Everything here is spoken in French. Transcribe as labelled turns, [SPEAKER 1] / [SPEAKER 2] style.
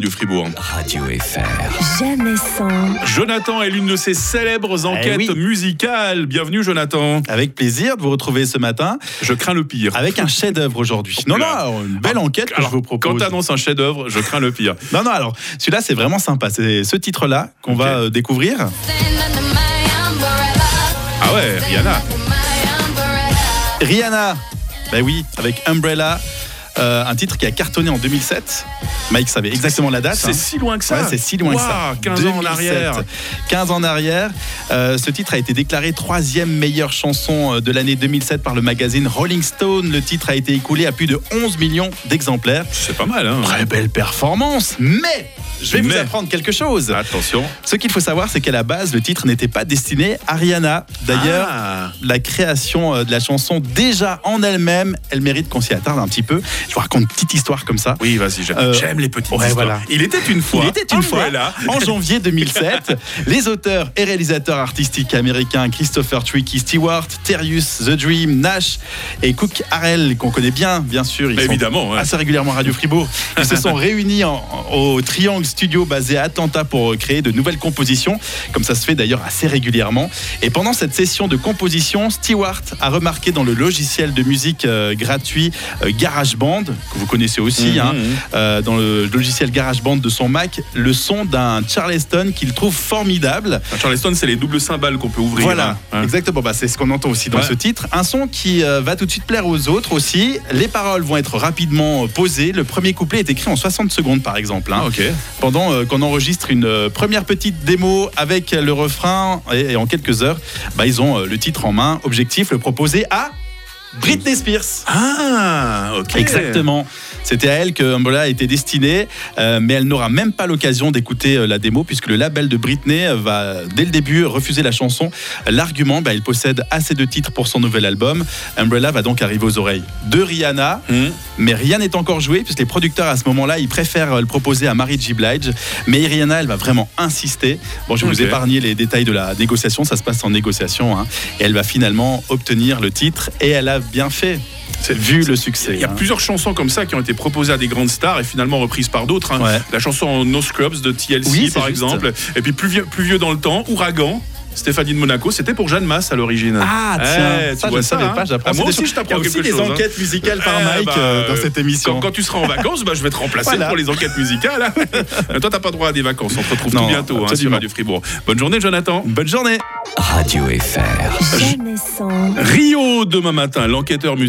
[SPEAKER 1] du Fribourg.
[SPEAKER 2] Radio FR.
[SPEAKER 3] Jamais sans,
[SPEAKER 1] Jonathan est l'une de ses célèbres enquêtes
[SPEAKER 4] oui.
[SPEAKER 1] musicales. Bienvenue Jonathan.
[SPEAKER 4] Avec plaisir de vous retrouver ce matin
[SPEAKER 1] Je crains le pire.
[SPEAKER 4] avec un chef-d'œuvre aujourd'hui. Non, non, une belle enquête que
[SPEAKER 1] Alors,
[SPEAKER 4] je vous propose.
[SPEAKER 1] Quand t'annonces un chef-d'œuvre, je crains le pire.
[SPEAKER 4] Non, non, alors celui-là c'est vraiment sympa. C'est ce titre-là qu'on va euh, découvrir.
[SPEAKER 1] Ah ouais, Rihanna.
[SPEAKER 4] Rihanna, ben oui, avec Umbrella, euh, un titre qui a cartonné en 2007. Mike savait exactement la date.
[SPEAKER 1] C'est
[SPEAKER 4] hein.
[SPEAKER 1] si loin que ça.
[SPEAKER 4] Ouais, c'est si loin que ça.
[SPEAKER 1] Waouh, 15 ans en
[SPEAKER 4] 2007.
[SPEAKER 1] arrière.
[SPEAKER 4] 15 ans en arrière. Euh, ce titre a été déclaré troisième meilleure chanson euh, de l'année 2007 par le magazine Rolling Stone. Le titre a été écoulé à plus de 11 millions d'exemplaires.
[SPEAKER 1] C'est pas mal, hein.
[SPEAKER 4] Très belle performance, mais je vais vous apprendre quelque chose.
[SPEAKER 1] Attention.
[SPEAKER 4] Ce qu'il faut savoir, c'est qu'à la base, le titre n'était pas destiné à Rihanna. D'ailleurs,
[SPEAKER 1] Ah.
[SPEAKER 4] la création euh, de la chanson, déjà en elle-même, elle mérite qu'on s'y attarde un petit peu. Je vous raconte une petite histoire comme ça.
[SPEAKER 1] Oui, vas-y, j'aime
[SPEAKER 4] Euh,
[SPEAKER 1] les petites
[SPEAKER 4] ouais,
[SPEAKER 1] histoires.
[SPEAKER 4] voilà.
[SPEAKER 1] Il était une fois.
[SPEAKER 4] Il était une fois, en janvier 2007, les auteurs et réalisateurs artistiques américains Christopher Tricky Stewart, Terrius, The Dream, Nash et Cook Harrell, qu'on connaît bien, bien sûr, ils sont
[SPEAKER 1] Évidemment, ouais.
[SPEAKER 4] assez régulièrement à Radio Fribourg, ils se sont réunis en- au Triangle Studio basé à Atlanta pour créer de nouvelles compositions, comme ça se fait d'ailleurs assez régulièrement. Et pendant cette session de composition, Stewart a remarqué dans le logiciel de musique euh, gratuit euh, GarageBand, que vous connaissez aussi,
[SPEAKER 1] Mhm,
[SPEAKER 4] hein,
[SPEAKER 1] mhm.
[SPEAKER 4] euh, dans le logiciel GarageBand de son Mac, le son d'un Charleston qu'il trouve formidable.
[SPEAKER 1] Un Charleston, c'est les doubles cymbales qu'on peut ouvrir.
[SPEAKER 4] Voilà,
[SPEAKER 1] hein.
[SPEAKER 4] exactement. Bah, c'est ce qu'on entend aussi dans
[SPEAKER 1] Ouais.
[SPEAKER 4] ce titre. Un son qui va tout de suite plaire aux autres aussi. Les paroles vont être rapidement posées. Le premier couplet est écrit en 60 secondes, par exemple. hein.
[SPEAKER 1] Ah, ok.
[SPEAKER 4] Pendant euh, qu'on enregistre une euh, première petite démo avec le refrain, et, en quelques heures, bah, ils ont euh, le titre en main. Objectif, le proposer à Britney Spears.
[SPEAKER 1] Ah, ok.
[SPEAKER 4] Exactement. C'était à elle que Umbrella a été destinée, euh, mais elle n'aura même pas l'occasion d'écouter euh, la démo puisque le label de Britney euh, va dès le début refuser la chanson. L'argument, bah, il possède assez de titres pour son nouvel album. Umbrella va donc arriver aux oreilles de Rihanna,
[SPEAKER 1] Hmm.
[SPEAKER 4] mais rien n'est encore joué puisque les producteurs à ce moment-là, ils préfèrent le proposer à Mary J. Blige. Mais Rihanna, elle va vraiment insister. Bon, je vais vous épargner les détails de la négociation, ça se passe en négociation, hein. et elle va finalement obtenir le titre et elle a bien fait. Vu le succès.
[SPEAKER 1] Il y a
[SPEAKER 4] hein.
[SPEAKER 1] plusieurs chansons comme ça qui ont été proposées à des grandes stars et finalement reprises par d'autres. hein.
[SPEAKER 4] Ouais.
[SPEAKER 1] La chanson No Scrubs de TLC
[SPEAKER 4] Oui,
[SPEAKER 1] par
[SPEAKER 4] juste.
[SPEAKER 1] exemple. Et puis plus vieux, plus vieux dans le temps, Ouragan. Stéphanie de Monaco, c'était pour Jeanne Masse à l'origine.
[SPEAKER 4] Ah
[SPEAKER 1] Eh,
[SPEAKER 4] tiens,
[SPEAKER 1] tu
[SPEAKER 4] ça
[SPEAKER 1] vois ça,
[SPEAKER 4] savais
[SPEAKER 1] hein
[SPEAKER 4] pas, j'apprends.
[SPEAKER 1] Ah, moi aussi, je t'apprends
[SPEAKER 4] Il y a aussi
[SPEAKER 1] quelque
[SPEAKER 4] des
[SPEAKER 1] chose, hein.
[SPEAKER 4] enquêtes musicales par
[SPEAKER 1] Eh
[SPEAKER 4] Mike
[SPEAKER 1] bah,
[SPEAKER 4] euh, dans cette émission.
[SPEAKER 1] Quand, quand tu seras en vacances, bah, je vais te remplacer
[SPEAKER 4] Voilà.
[SPEAKER 1] pour les enquêtes musicales. Mais toi, t'as pas droit à des vacances. On te retrouve
[SPEAKER 4] Non,
[SPEAKER 1] tout bientôt hein, sur. Radio Fribourg. Bonne journée, Jonathan.
[SPEAKER 4] Bonne journée
[SPEAKER 2] Radio FR.
[SPEAKER 1] Rio demain matin, l'enquêteur musical.